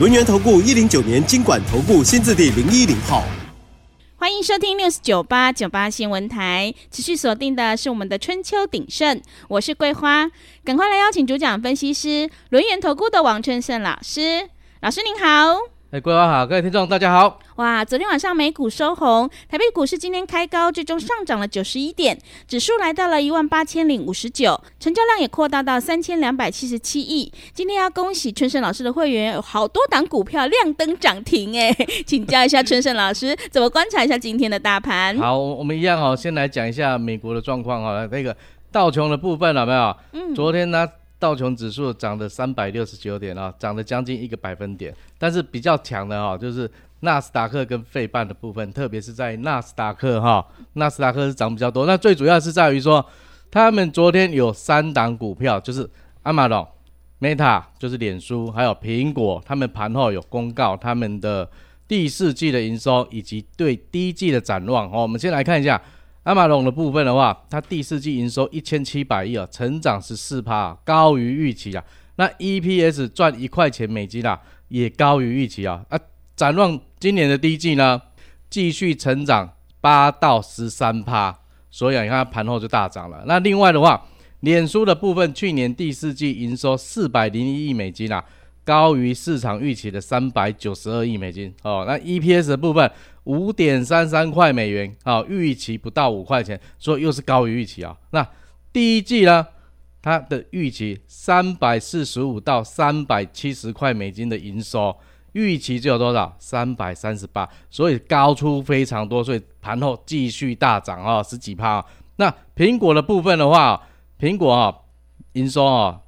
轮源投顾一零九年经管投顾新字第零一零号。欢迎收听 News 九八九八新闻台，持续锁定的是我们的春秋鼎盛，我是桂花，赶快来邀请主讲分析师轮源投顾的王春盛老师，老师您好。哎，各位好，各位听众大家好。哇，昨天晚上美股收红，台北股市今天开高，最终上涨了九十一点，指数来到了一万八千零五十九，成交量也扩大到三千两百七十七亿。今天要恭喜春盛老师的会员，有好多档股票亮灯涨停哎，请教一下春盛老师，怎么观察一下今天的大盘？好，我们一样哦，先来讲一下美国的状况哈，那个道琼的部分有没有？嗯，昨天呢？道琼指数涨了三百六十九点啊，涨了将近一个百分点。但是比较强的哈，就是纳斯达克跟费半的部分，特别是在纳斯达克哈，纳斯达克是涨比较多。那最主要是在于说，他们昨天有三档股票，就是阿马逊、Meta，就是脸书，还有苹果，他们盘后有公告他们的第四季的营收以及对第一季的展望。哦，我们先来看一下。亚马逊的部分的话，它第四季营收一千七百亿啊，成长十四趴，高于预期啊。那 EPS 赚一块钱美金啊，也高于预期啊。啊，展望今年的第一季呢，继续成长八到十三趴，所以啊你看它盘后就大涨了。那另外的话，脸书的部分去年第四季营收四百零一亿美金啊。高于市场预期的三百九十二亿美金哦，那 EPS 的部分五点三三块美元哦，预期不到五块钱，所以又是高于预期啊、哦。那第一季呢，它的预期三百四十五到三百七十块美金的营收，预期就有多少？三百三十八，所以高出非常多，所以盘后继续大涨啊、哦，十几趴、哦。那苹果的部分的话，苹果啊、哦，营收啊、哦。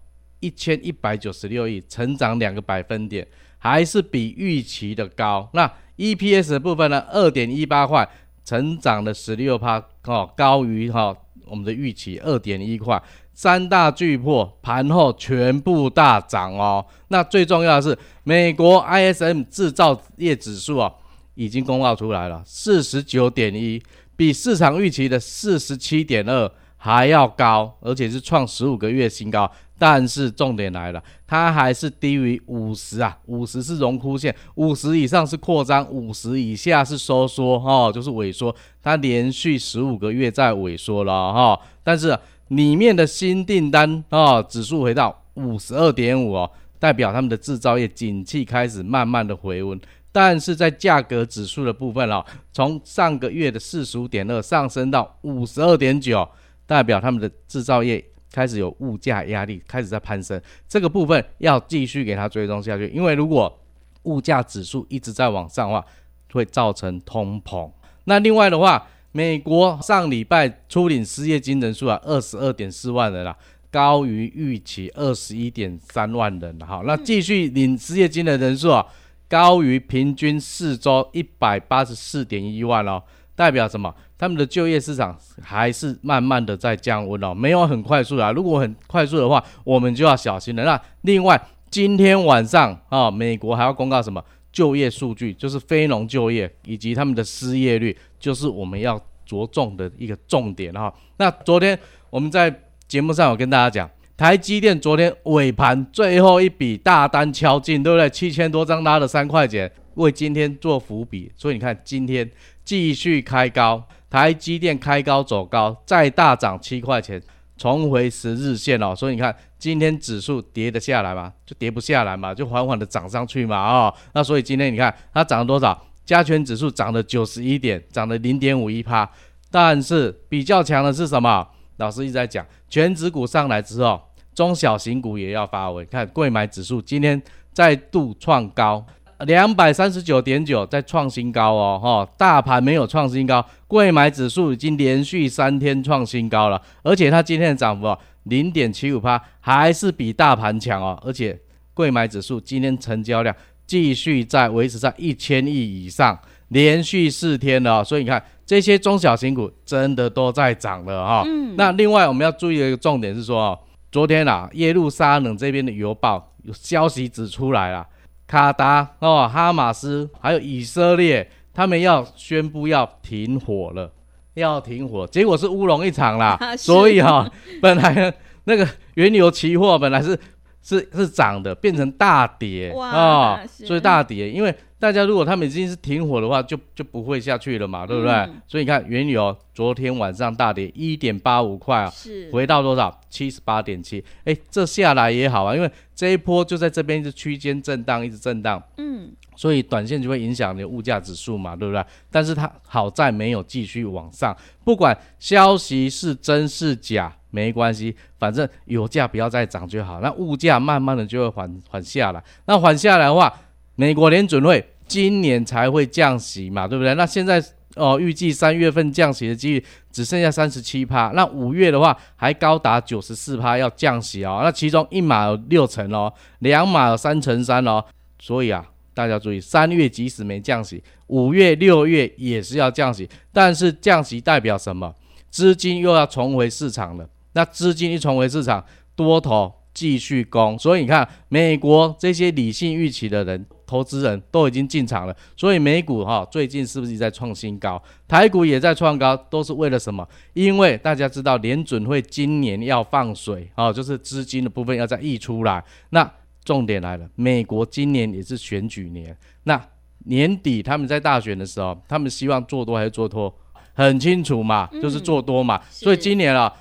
一千一百九十六亿，成长两个百分点，还是比预期的高。那 EPS 的部分呢？二点一八块，成长了十六趴，哦，高于哈、哦、我们的预期二点一块。三大巨破盘后全部大涨哦。那最重要的是，美国 ISM 制造业指数啊，已经公告出来了，四十九点一，比市场预期的四十七点二还要高，而且是创十五个月新高。但是重点来了，它还是低于五十啊，五十是荣枯线，五十以上是扩张，五十以下是收缩，哈、哦，就是萎缩。它连续十五个月在萎缩了，哈、哦。但是里面的新订单啊、哦，指数回到五十二点五哦，代表他们的制造业景气开始慢慢的回温。但是在价格指数的部分哦，从上个月的四十五点二上升到五十二点九，代表他们的制造业。开始有物价压力，开始在攀升，这个部分要继续给它追踪下去，因为如果物价指数一直在往上的话，会造成通膨。那另外的话，美国上礼拜初领失业金人数啊，二十二点四万人啊，高于预期二十一点三万人。好，那继续领失业金的人数啊，高于平均四周一百八十四点一万哦。代表什么？他们的就业市场还是慢慢的在降温哦，没有很快速啊。如果很快速的话，我们就要小心了。那另外，今天晚上啊，美国还要公告什么就业数据？就是非农就业以及他们的失业率，就是我们要着重的一个重点哈。那昨天我们在节目上有跟大家讲，台积电昨天尾盘最后一笔大单敲进，对不对？七千多张拉了三块钱，为今天做伏笔。所以你看今天。继续开高，台积电开高走高，再大涨七块钱，重回十日线哦。所以你看，今天指数跌得下来吗？就跌不下来嘛，就缓缓的涨上去嘛。哦，那所以今天你看它涨了多少？加权指数涨了九十一点，涨了零点五一趴。但是比较强的是什么？老师一直在讲，全指股上来之后，中小型股也要发威。看贵买指数今天再度创高。两百三十九点九在创新高哦，哈，大盘没有创新高，贵买指数已经连续三天创新高了，而且它今天的涨幅零点七五趴，还是比大盘强哦，而且贵买指数今天成交量继续在维持在一千亿以上，连续四天了，所以你看这些中小型股真的都在涨了哈。嗯。那另外我们要注意的一个重点是说哦，昨天啊，耶路撒冷这边的邮报有消息指出来了，卡达哦、哈马斯还有以色列，他们要宣布要停火了，要停火，结果是乌龙一场啦。啊、所以哈、哦，本来那个原油期货本来是。是是涨的，变成大跌啊、哦，所以大跌，因为大家如果他们已经是停火的话，就就不会下去了嘛，对不对？嗯、所以你看原油昨天晚上大跌一点八五块啊，是回到多少？七十八点七。哎，这下来也好啊，因为这一波就在这边是区间震荡，一直震荡，嗯，所以短线就会影响你的物价指数嘛，对不对？但是它好在没有继续往上，不管消息是真是假。没关系，反正油价不要再涨就好。那物价慢慢的就会缓缓下来。那缓下来的话，美国联准会今年才会降息嘛，对不对？那现在哦，预计三月份降息的几率只剩下三十七趴。那五月的话还高达九十四趴要降息哦。那其中一码有六成哦，两码有三成三哦。所以啊，大家注意，三月即使没降息，五月、六月也是要降息。但是降息代表什么？资金又要重回市场了。那资金一重回市场，多头继续攻，所以你看，美国这些理性预期的人，投资人都已经进场了，所以美股哈最近是不是在创新高？台股也在创高，都是为了什么？因为大家知道联准会今年要放水啊，就是资金的部分要再溢出来。那重点来了，美国今年也是选举年，那年底他们在大选的时候，他们希望做多还是做多？很清楚嘛，就是做多嘛。所以今年啊。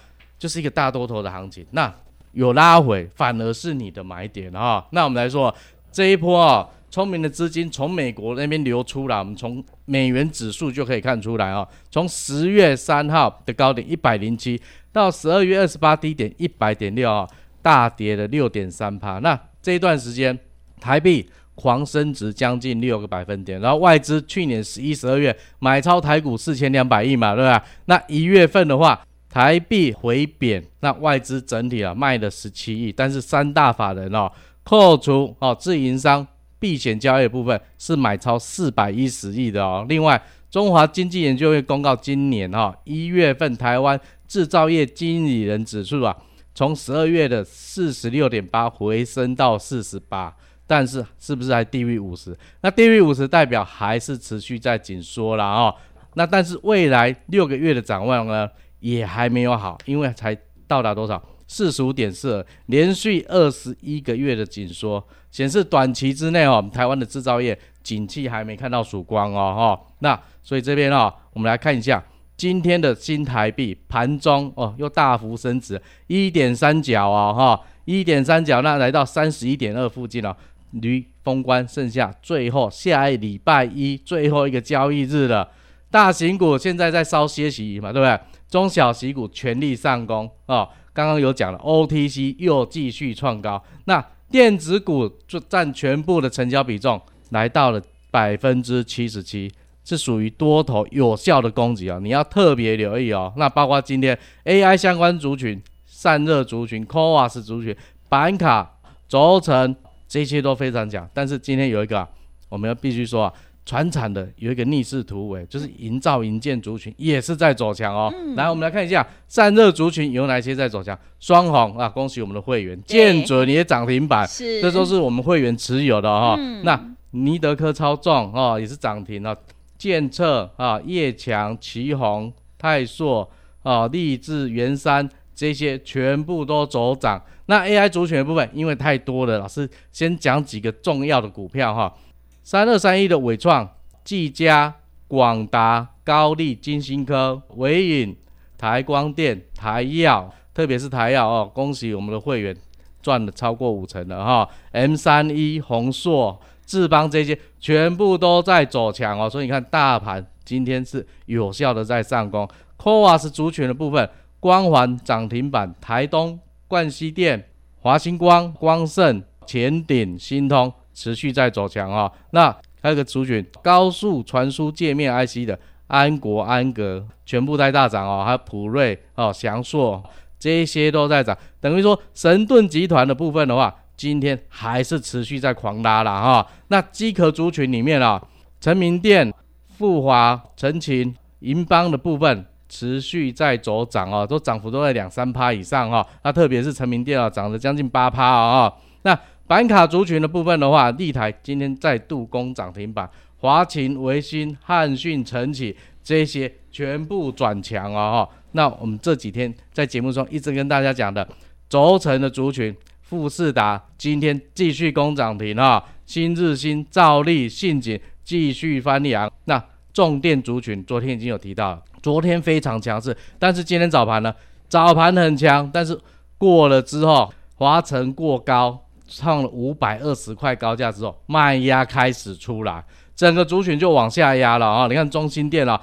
就是一个大多头的行情，那有拉回，反而是你的买点啊、哦。那我们来说这一波啊、哦，聪明的资金从美国那边流出来，我们从美元指数就可以看出来啊、哦。从十月三号的高点一百零七，到十二月二十八低点一百点六啊，大跌了六点三趴。那这一段时间，台币狂升值将近六个百分点，然后外资去年十一、十二月买超台股四千两百亿嘛，对吧？那一月份的话。台币回贬，那外资整体啊卖了十七亿，但是三大法人哦，扣除哦自营商避险交易部分是买超四百一十亿的哦。另外，中华经济研究院公告，今年哈一月份台湾制造业经理人指数啊，从十二月的四十六点八回升到四十八，但是是不是还低于五十？那低于五十代表还是持续在紧缩了哦。那但是未来六个月的展望呢？也还没有好，因为才到达多少四十五点四，连续二十一个月的紧缩，显示短期之内哦，台湾的制造业景气还没看到曙光哦哈、那所以这边哦，我们来看一下今天的新台币盘中哦，又大幅升值一点三角啊哈，一点三角那来到三十一点二附近了、哦，离封关剩下最后下一礼拜一最后一个交易日了，大型股现在在稍歇息嘛，对不对？中小型股全力上攻哦，刚刚有讲了，OTC 又继续创高，那电子股就占全部的成交比重来到了百分之七十七，是属于多头有效的攻击啊，你要特别留意哦。那包括今天 AI 相关族群、散热族群、CoWoS 族群、板卡、轴承这些都非常强，但是今天有一个我们要必须说啊。传产的有一个逆势突围，就是营造营建族群也是在走强哦。嗯、来，我们来看一下散热族群有哪些在走强。双红啊，恭喜我们的会员，建准也涨停板，是，这都是我们会员持有的哈、哦。嗯、那尼德科超重啊、哦，也是涨停了。建策啊，叶强、奇宏、泰硕啊，立志、元山这些全部都走涨。那 AI 族群的部分，因为太多了，老师先讲几个重要的股票哈。三二三一的伟创、技嘉、广达、高力、金星科、纬颖、台光电、台燿，特别是台燿哦，恭喜我们的会员赚了超过五成了哈、M 三一、宏硕、智邦这些全部都在走强哦，所以你看大盘今天是有效的在上攻。CoWoS 族群的部分，光环涨停板，台东、冠西电、华星光、光盛、前鼎、新通。持续在走强啊、哦，那还有个族群高速传输界面 IC 的安国安格全部在大涨哦，还有普瑞哦、祥硕这些都在涨，等于说神盾集团的部分的话，今天还是持续在狂拉了哈。那机壳族群里面啊，成名电、富华、成勤、银邦的部分持续在走涨哦，都涨幅都在两三趴以上哈。那特别是成名电啊，涨了将近八趴啊。那板卡族群的部分的话，立台今天再度攻涨停板，华勤、维新、汉讯、晨起这些全部转强啊哈。那我们这几天在节目中一直跟大家讲的轴承的族群，富士达今天继续攻涨停啊，新日新、兆利、信景继续翻扬。那重电族群昨天已经有提到了，昨天非常强势，但是今天早盘呢，早盘很强，但是过了之后，华城过高，创了五百二十块高价之后，卖压开始出来，整个族群就往下压了啊！你看中兴电啊。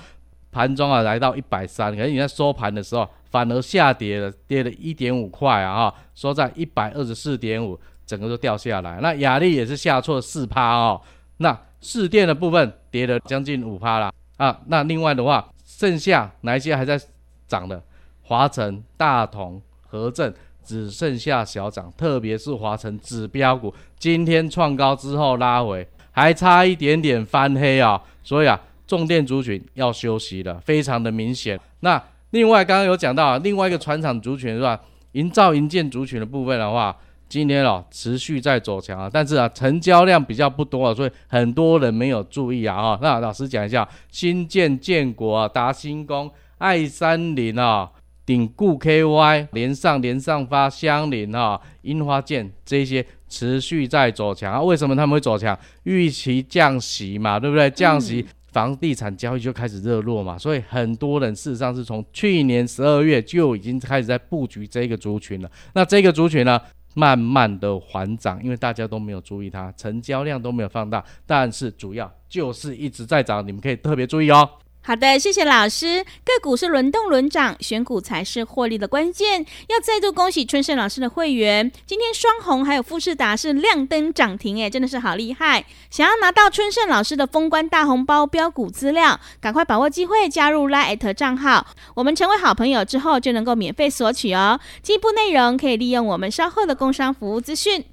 盘中啊，来到一百三，可是你在收盘的时候反而下跌了，跌了一点五块啊，哈，收在一百二十四点五，整个都掉下来。那亚力也是下挫四趴哦，那士电的部分跌了将近五趴啦啊。那另外的话，剩下哪一些还在涨的？华城、大同、和正只剩下小涨，特别是华晨指标股今天创高之后拉回，还差一点点翻黑啊，所以啊。重电族群要休息了，非常的明显。那另外刚刚有讲到啊另外一个船厂族群是吧？营造营建族群的部分的话，今天哦持续在走强啊，但是啊成交量比较不多啊，所以很多人没有注意啊哈。那老师讲一下，新建建国、达新工、爱三林啊、鼎固 KY、连上连上发、相邻哈、樱花剑这些持续在走强啊。为什么他们会走强？预期降息嘛，对不对？降息。嗯房地产交易就开始热络嘛，所以很多人事实上是从去年十二月就已经开始在布局这个族群了。那这个族群呢，慢慢的缓涨，因为大家都没有注意它，成交量都没有放大，但是主要就是一直在涨，你们可以特别注意哦。好的，谢谢老师。个股是轮动轮涨，选股才是获利的关键。要再度恭喜春盛老师的会员，今天双红还有富士达是亮灯涨停，哎，真的是好厉害！想要拿到春盛老师的封关大红包标股资料，赶快把握机会加入 LINE@ 账号，我们成为好朋友之后就能够免费索取哦。进一步内容可以利用我们稍后的工商服务资讯。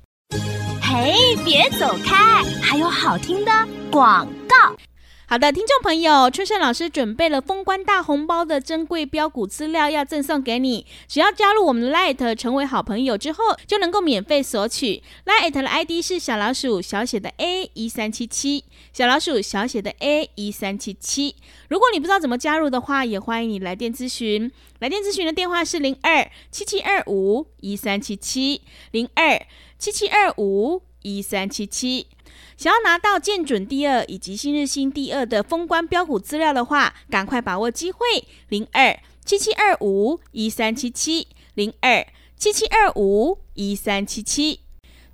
嘿，别走开，还有好听的广告。好的，听众朋友，春盛老师准备了封关大红包的珍贵标股资料要赠送给你，只要加入我们的 Light 成为好朋友之后，就能够免费索取。Light 的 ID 是小老鼠小写的 A 一三七七，小老鼠小写的 A 一三七七。如果你不知道怎么加入的话，也欢迎你来电咨询。来电咨询的电话是零二七七二五一三七七零二七七二五一三七七。想要拿到建准第二以及新日新第二的封关标股资料的话，赶快把握机会，零二七七二五一三七七零二七七二五一三七七。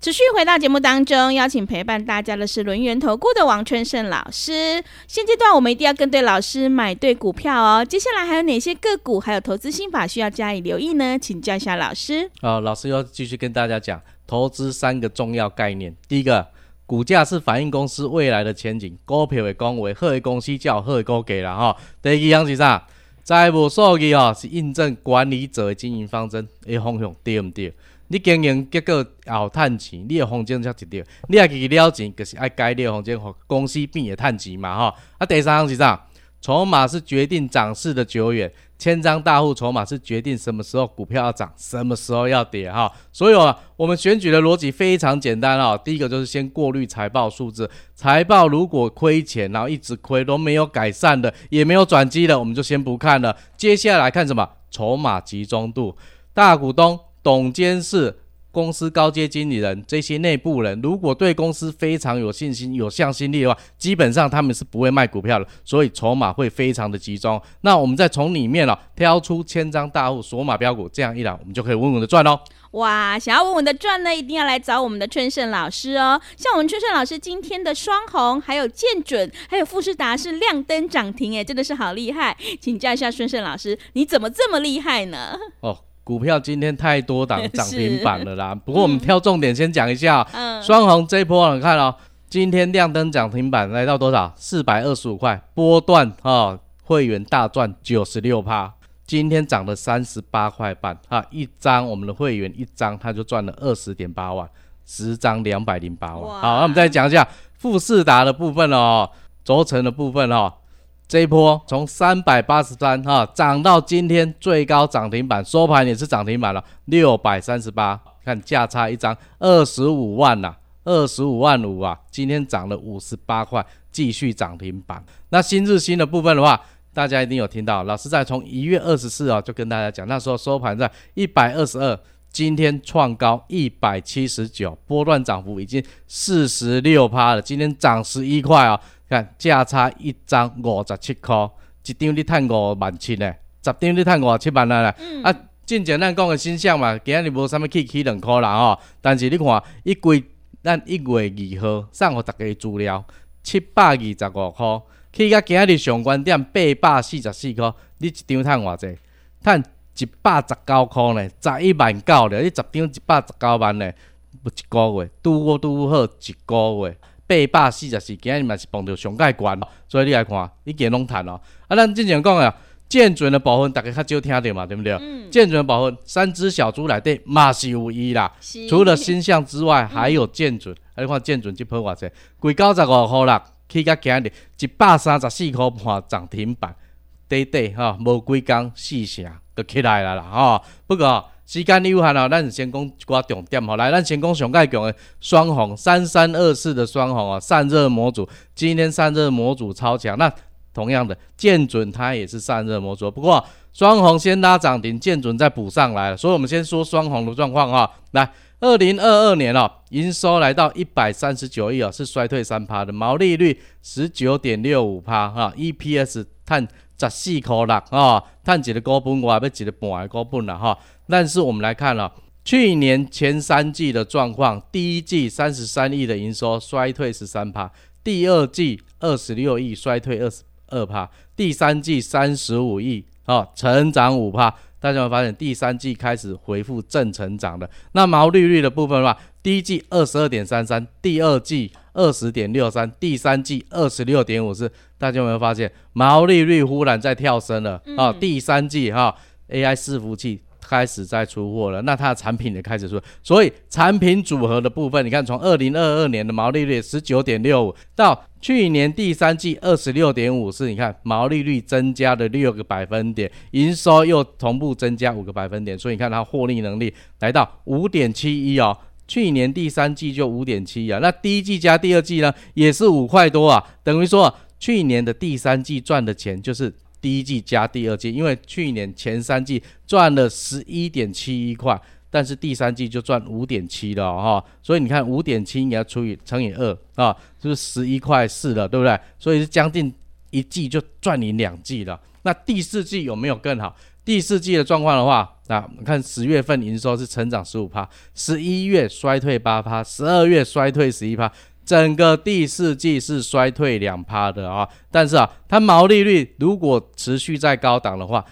持续回到节目当中，邀请陪伴大家的是轮源投顾的王春盛老师。现阶段我们一定要跟对老师，买对股票哦。接下来还有哪些个股，还有投资心法需要加以留意呢？请教一下老师。好，老师要继续跟大家讲投资三个重要概念。第一个。股价是反映公司未来的前景，股票的讲为好的公司才有好的股价啦哈。第二样是啥？财务数据哦，是印证管理者的经营方针的方向对不对？你经营结果后赚钱，你的方针才一对。你要去了钱，就是爱改你的方针，和公司变也赚钱嘛哈。啊，第三样是啥？筹码是决定涨势的久远。千张大户筹码是决定什么时候股票要涨，什么时候要跌哈。所以啊，我们选举的逻辑非常简单啊。第一个就是先过滤财报数字，财报如果亏钱，然后一直亏都没有改善的，也没有转机的，我们就先不看了。接下来看什么？筹码集中度，大股东、董监事。公司高阶经理人这些内部人，如果对公司非常有信心、有向心力的话，基本上他们是不会卖股票的，所以筹码会非常的集中。那我们再从里面哦挑出千张大户锁码标股，这样一来，我们就可以稳稳的赚喽。哇，想要稳稳的赚呢，一定要来找我们的春盛老师哦。像我们春盛老师今天的双红，还有建准，还有富士达是亮灯涨停，哎，真的是好厉害。请教一下春盛老师，你怎么这么厉害呢？哦。股票今天太多档涨停板了啦，不过我们挑重点先讲一下，双红这一波你看哦，今天亮灯涨停板来到多少？四百二十五块，波段啊，会员大赚九十六趴，今天涨了三十八块半啊，一张我们的会员一张他就赚了二十点八万，十张两百零八万。好，那我们再讲一下富士达的部分哦，轴承的部分哦，这一波从三百八十三哈涨到今天最高涨停板，收盘也是涨停板了，六百三十八，看价差一张二十五万呐、啊，二十五万五啊，今天涨了五十八块，继续涨停板。那新日新的部分的话。大家一定有听到，老师在从一月二十四号就跟大家讲，那时候收盘在一百二十二，今天创高一百七十九，波段涨幅已经四十六趴了。今天涨十一块啊，看价差一张五十七块，一张你赚五万七呢，十张你赚五十七万了。嗯、啊，进前咱讲的现象嘛，今日无啥物起起两块啦吼，但是你看一季咱一月二号送互逐家资料，七百二十五块。去到今日上关点八百四十四块，你一张赚偌济？赚一百十九块呢，十一万九了。你十张一百十九万呢，不一个月，拄好拄好一个月，八百四十四，今日嘛是碰到上盖关，所以你来看，你见拢赚哦。啊，咱之前讲啊，建准的部分大家较少听到嘛，对不对？嗯。建准的部分，三只小猪内底嘛是有伊啦，除了鈊象之外，还有建准。啊，你看健准这波偌济，贵九十五块啦。去到今日一百三十四块半涨停板，短短哈无几工四成就起来啦啦哈。不过时间有限哦，咱先讲一寡重点吼。来，咱先讲上盖强的双鸿三三二四的双鸿啊，散热模组今天散热模组超强。那同样的建准它也是散热模组，不过双鸿先拉涨停，建准再补上来了。所以我们先说双鸿的状况哈。来。二零二二年哦，营收来到一百三十九亿哦，是衰退三趴的，毛利率十九点六五趴哈，EPS 赚十四块六啊，赚几个股本我还要几个半的股本了哈。但是我们来看了、哦、去年前三季的状况，第一季三十三亿的营收衰退十三趴，第二季二十六亿衰退二十二趴，第三季三十五亿啊，成长五趴。大家有发现第三季开始回复正成长的，那毛利率的部分的话，第一季二十二点三三，第二季二十点六三，第三季二十六点五四。大家有没有发现毛利率忽然在跳升了啊、哦？第三季哈、哦、AI 伺服器。开始在出货了，那它的产品也开始出，所以产品组合的部分，你看从二零二二年的毛利率十九点六五，到去年第三季二十六点五四，你看毛利率增加了六个百分点，营收又同步增加五个百分点，所以你看它获利能力来到五点七一哦，去年第三季就五点七啊，那第一季加第二季呢也是五块多啊，等于说去年的第三季赚的钱就是。第一季加第二季，因为去年前三季赚了十一点七一块，但是第三季就赚五点七了哈，所以你看五点七你要除以乘以二啊，就是十一块四了，对不对？所以是将近一季就赚你两季了。那第四季有没有更好？第四季的状况的话，那我们看十月份营收是成长十五趴，十一月衰退八趴，十二月衰退十一趴。整个第四季是衰退两趴的啊，但是啊，它毛利率如果持续在高档的话，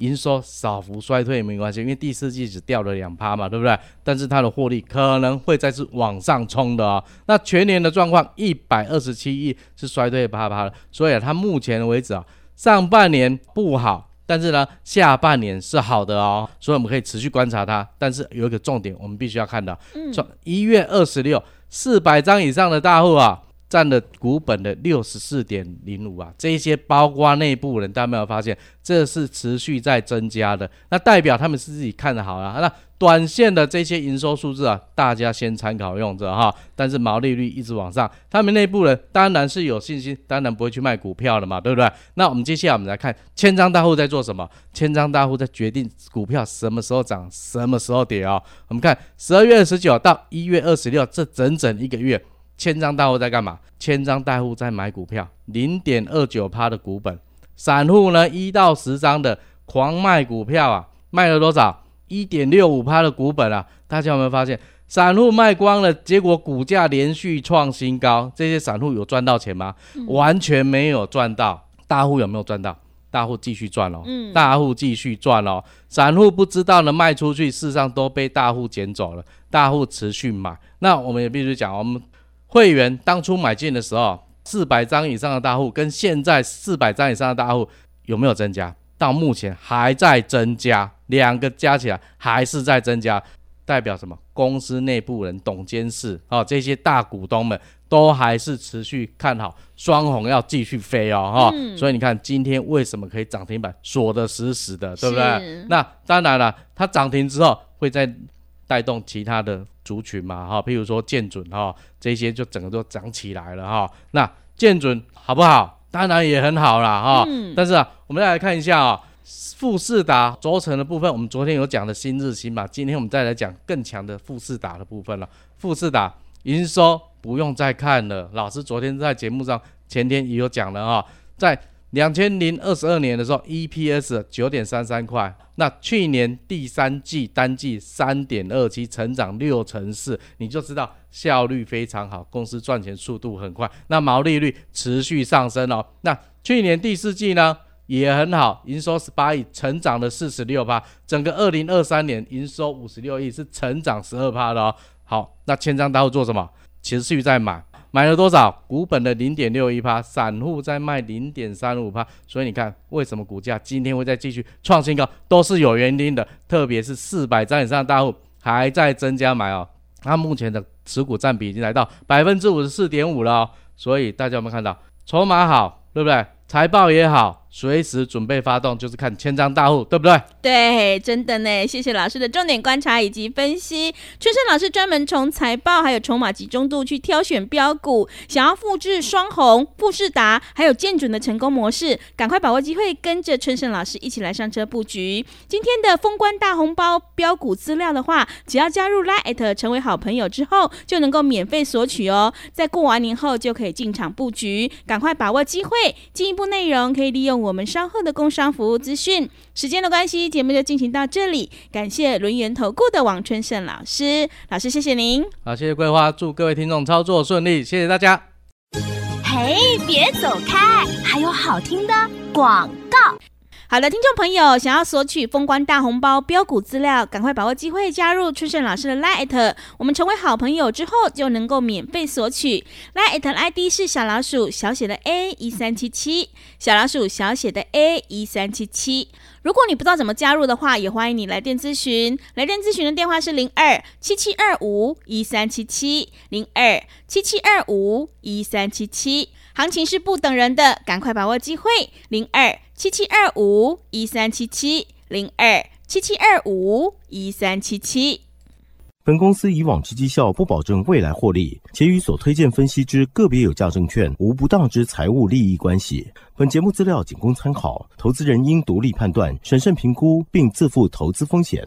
营收小幅衰退没关系，因为第四季只掉了两趴嘛，对不对？但是它的获利可能会再次往上冲的啊。那全年的状况一百二十七亿是衰退八趴的，所以啊，它目前为止啊，上半年不好，但是呢，下半年是好的哦，所以我们可以持续观察它。但是有一个重点，我们必须要看到，从一月二十六。四百张以上的大户啊，占了股本的六十四点零五啊，这些包括内部人，大家没有发现，这是持续在增加的，那代表他们是自己看得好啊。那短线的这些营收数字啊，大家先参考用着哈。但是毛利率一直往上，他们内部人当然是有信心，当然不会去卖股票了嘛，对不对？那我们接下来我们来看千张大户在做什么？千张大户在决定股票什么时候涨，什么时候跌啊？我们看十二月二十九到一月二十六这整整一个月。千张大户在干嘛？千张大户在买股票，零点二九趴的股本。散户呢，一到十张的狂卖股票啊，卖了多少？一点六五趴的股本啊。大家有没有发现，散户卖光了，结果股价连续创新高。这些散户有赚到钱吗？嗯、完全没有赚到。大户有没有赚到？大户继续赚哦。嗯。大户继续赚哦。散户不知道呢，卖出去，事实上都被大户捡走了。大户持续买。那我们也必须讲，我们。会员当初买进的时候，四百张以上的大户跟现在四百张以上的大户有没有增加？到目前还在增加，两个加起来还是在增加。代表什么？公司内部人、董监事啊，这些大股东们都还是持续看好双红要继续飞哦，哈、嗯。所以你看今天为什么可以涨停板锁得死死的，对不对？那当然了，它涨停之后会再带动其他的族群嘛，哈，譬如说建准哈，这些就整个都涨起来了哈。那建准好不好？当然也很好啦，哈。嗯、但是啊，我们再来看一下啊。富士达轴承的部分，我们昨天有讲的新日新嘛，今天我们再来讲更强的富士达的部分了。富士达营收不用再看了，老师昨天在节目上前天也有讲了啊，在两千零二十二年的时候，EPS 九点三三块，那去年第三季单季三点二七，成长六成四，你就知道效率非常好，公司赚钱速度很快，那毛利率持续上升哦。那去年第四季呢？也很好，营收十八亿，成长了四十六趴。整个二零二三年营收五十六亿，是成长十二趴的哦。好，那千张大户做什么？持续在买，买了多少？股本的零点六一趴，散户在卖零点三五趴。所以你看，为什么股价今天会再继续创新高，都是有原因的。特别是四百张以上大户还在增加买哦。它目前的持股占比已经来到百分之五十四点五了哦。所以大家有没有看到，筹码好，对不对？财报也好，随时准备发动，就是看千张大户，对不对？对，真的呢。谢谢老师的重点观察以及分析。春盛老师专门从财报还有筹码集中度去挑选标股，想要复制双红、富士达还有建准的成功模式，赶快把握机会，跟着春盛老师一起来上车布局。今天的封关大红包标股资料的话，只要加入 Line@ 成为好朋友之后，就能够免费索取哦。在过完年后就可以进场布局，赶快把握机会。进一步内容可以利用我们稍后的工商服务资讯。时间的关系，节目就进行到这里。感谢轮源投顾的王春盛老师，老师谢谢您。好，谢谢桂花，祝各位听众操作顺利，谢谢大家。嘿，别走开，还有好听的广告。好的，听众朋友，想要索取封关大红包标股资料，赶快把握机会加入春盛老师的 Line，我们成为好朋友之后就能够免费索取。Line 的 ID 是小老鼠小写的 A 一三七七，小老鼠小写的 A 一三七七。如果你不知道怎么加入的话，也欢迎你来电咨询。来电咨询的电话是零二七七二五一三七七零二七七二五一三七七。行情是不等人的，赶快把握机会。零二。七七二五一三七七零二七七二五一三七七。本公司以往之绩效不保证未来获利，且与所推荐分析之个别有价证券无不当之财务利益关系。本节目资料仅供参考，投资人应独立判断、审慎评估，并自负投资风险。